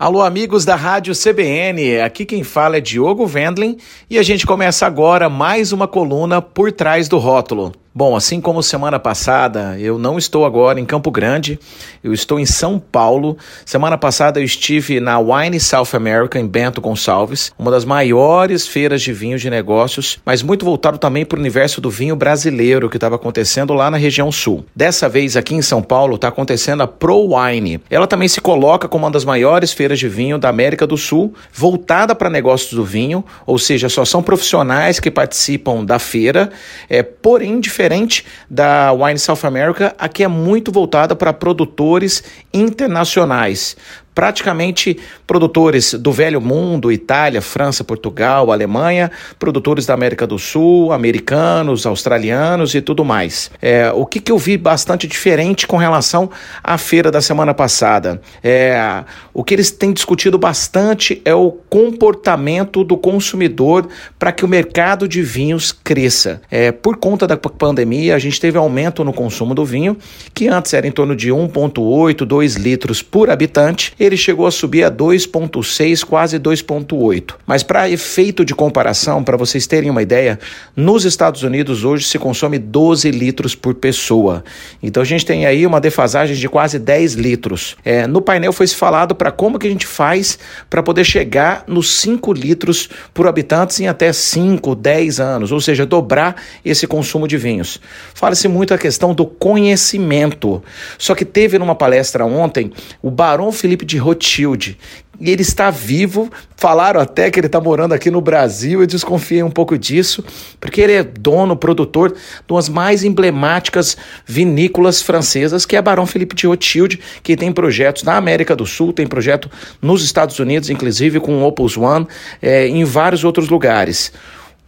Alô, amigos da Rádio CBN, aqui quem fala é Diogo Vendlin e a gente começa agora mais uma coluna por trás do rótulo. Bom, assim como semana passada, eu não estou agora em Campo Grande, eu estou em São Paulo. Semana passada eu estive na Wine South America, em Bento Gonçalves, uma das maiores feiras de vinho de negócios, mas muito voltado também para o universo do vinho brasileiro que estava acontecendo lá na região sul. Dessa vez, aqui em São Paulo, está acontecendo a Pro Wine. Ela também se coloca como uma das maiores feiras de vinho da América do Sul, voltada para negócios do vinho, ou seja, só são profissionais que participam da feira, é, porém diferente diferente da Wine South America, aqui é muito voltada para produtores internacionais praticamente produtores do velho mundo, Itália, França, Portugal, Alemanha, produtores da América do Sul, americanos, australianos e tudo mais. É, o que, que eu vi bastante diferente com relação à feira da semana passada? É, o que eles têm discutido bastante é o comportamento do consumidor para que o mercado de vinhos cresça. É, por conta da pandemia, a gente teve aumento no consumo do vinho, que antes era em torno de 1,8, 2 litros por habitante ele chegou a subir a 2,6, quase 2,8. Mas para efeito de comparação, para vocês terem uma ideia, nos Estados Unidos hoje se consome 12 litros por pessoa. Então a gente tem aí uma defasagem de quase 10 litros. É, no painel foi falado para como que a gente faz para poder chegar nos 5 litros por habitante em até 5, 10 anos, ou seja, dobrar esse consumo de vinhos. Fala-se muito a questão do conhecimento. Só que teve numa palestra ontem o Barão Felipe de Rothschild. E ele está vivo. Falaram até que ele está morando aqui no Brasil. Eu desconfiei um pouco disso, porque ele é dono, produtor de umas mais emblemáticas vinícolas francesas, que é Barão Felipe de Rothschild, que tem projetos na América do Sul, tem projeto nos Estados Unidos, inclusive com o Opus One, é, em vários outros lugares.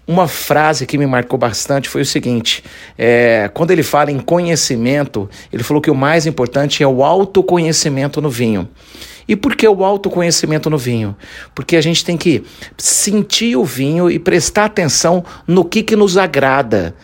Uma frase que me marcou bastante foi o seguinte: é, quando ele fala em conhecimento, ele falou que o mais importante é o autoconhecimento no vinho. E por que o autoconhecimento no vinho? Porque a gente tem que sentir o vinho e prestar atenção no que, que nos agrada.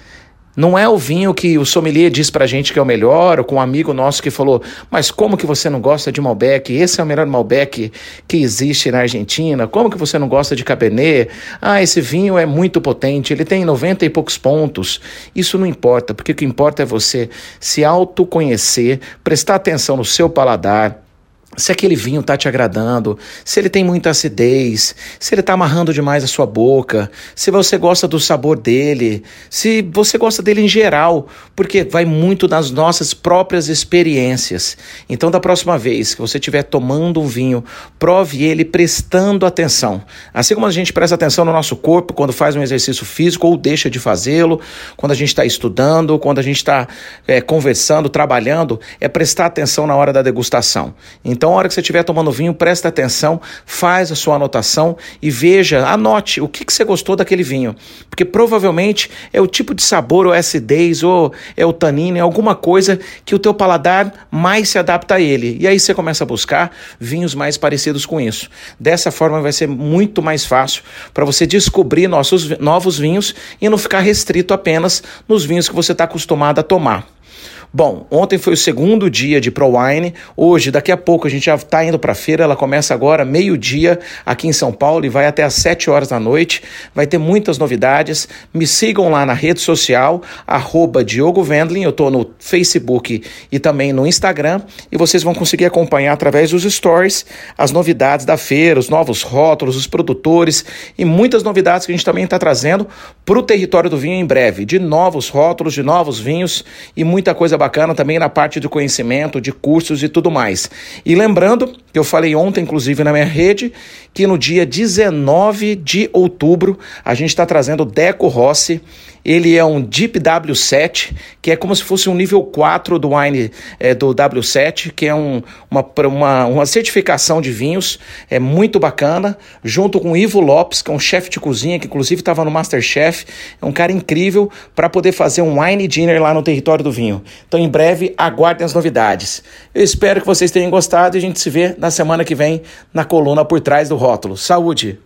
Não é o vinho que o sommelier diz pra gente que é o melhor, ou com um amigo nosso que falou, mas como que você não gosta de Malbec? Esse é o melhor Malbec que existe na Argentina. Como que você não gosta de Cabernet? Ah, esse vinho é muito potente, ele tem 90 e poucos pontos. Isso não importa, porque o que importa é você se autoconhecer, prestar atenção no seu paladar, se aquele vinho está te agradando, se ele tem muita acidez, se ele está amarrando demais a sua boca, se você gosta do sabor dele, se você gosta dele em geral, porque vai muito das nossas próprias experiências. Então, da próxima vez que você estiver tomando um vinho, prove ele prestando atenção. Assim como a gente presta atenção no nosso corpo quando faz um exercício físico ou deixa de fazê-lo, quando a gente está estudando, quando a gente está é, conversando, trabalhando, é prestar atenção na hora da degustação. Então, então, a hora que você estiver tomando vinho, presta atenção, faz a sua anotação e veja, anote o que, que você gostou daquele vinho. Porque provavelmente é o tipo de sabor, ou é acidez, ou é o tanino, é alguma coisa que o teu paladar mais se adapta a ele. E aí você começa a buscar vinhos mais parecidos com isso. Dessa forma vai ser muito mais fácil para você descobrir nossos novos vinhos e não ficar restrito apenas nos vinhos que você está acostumado a tomar. Bom, ontem foi o segundo dia de ProWine. Hoje, daqui a pouco, a gente já está indo para a feira. Ela começa agora, meio-dia, aqui em São Paulo e vai até às 7 horas da noite. Vai ter muitas novidades. Me sigam lá na rede social, arroba Diogo Vendlin. Eu estou no Facebook e também no Instagram. E vocês vão conseguir acompanhar através dos stories as novidades da feira, os novos rótulos, os produtores e muitas novidades que a gente também está trazendo para o território do vinho em breve. De novos rótulos, de novos vinhos e muita coisa bacana também na parte do conhecimento, de cursos e tudo mais. E lembrando que eu falei ontem, inclusive na minha rede, que no dia 19 de outubro a gente está trazendo Deco Rossi ele é um Deep W7, que é como se fosse um nível 4 do wine é, do W7, que é um, uma, uma, uma certificação de vinhos, é muito bacana, junto com Ivo Lopes, que é um chefe de cozinha, que inclusive estava no Masterchef, é um cara incrível para poder fazer um wine dinner lá no território do vinho. Então, em breve, aguardem as novidades. Eu espero que vocês tenham gostado e a gente se vê na semana que vem na coluna por trás do rótulo. Saúde!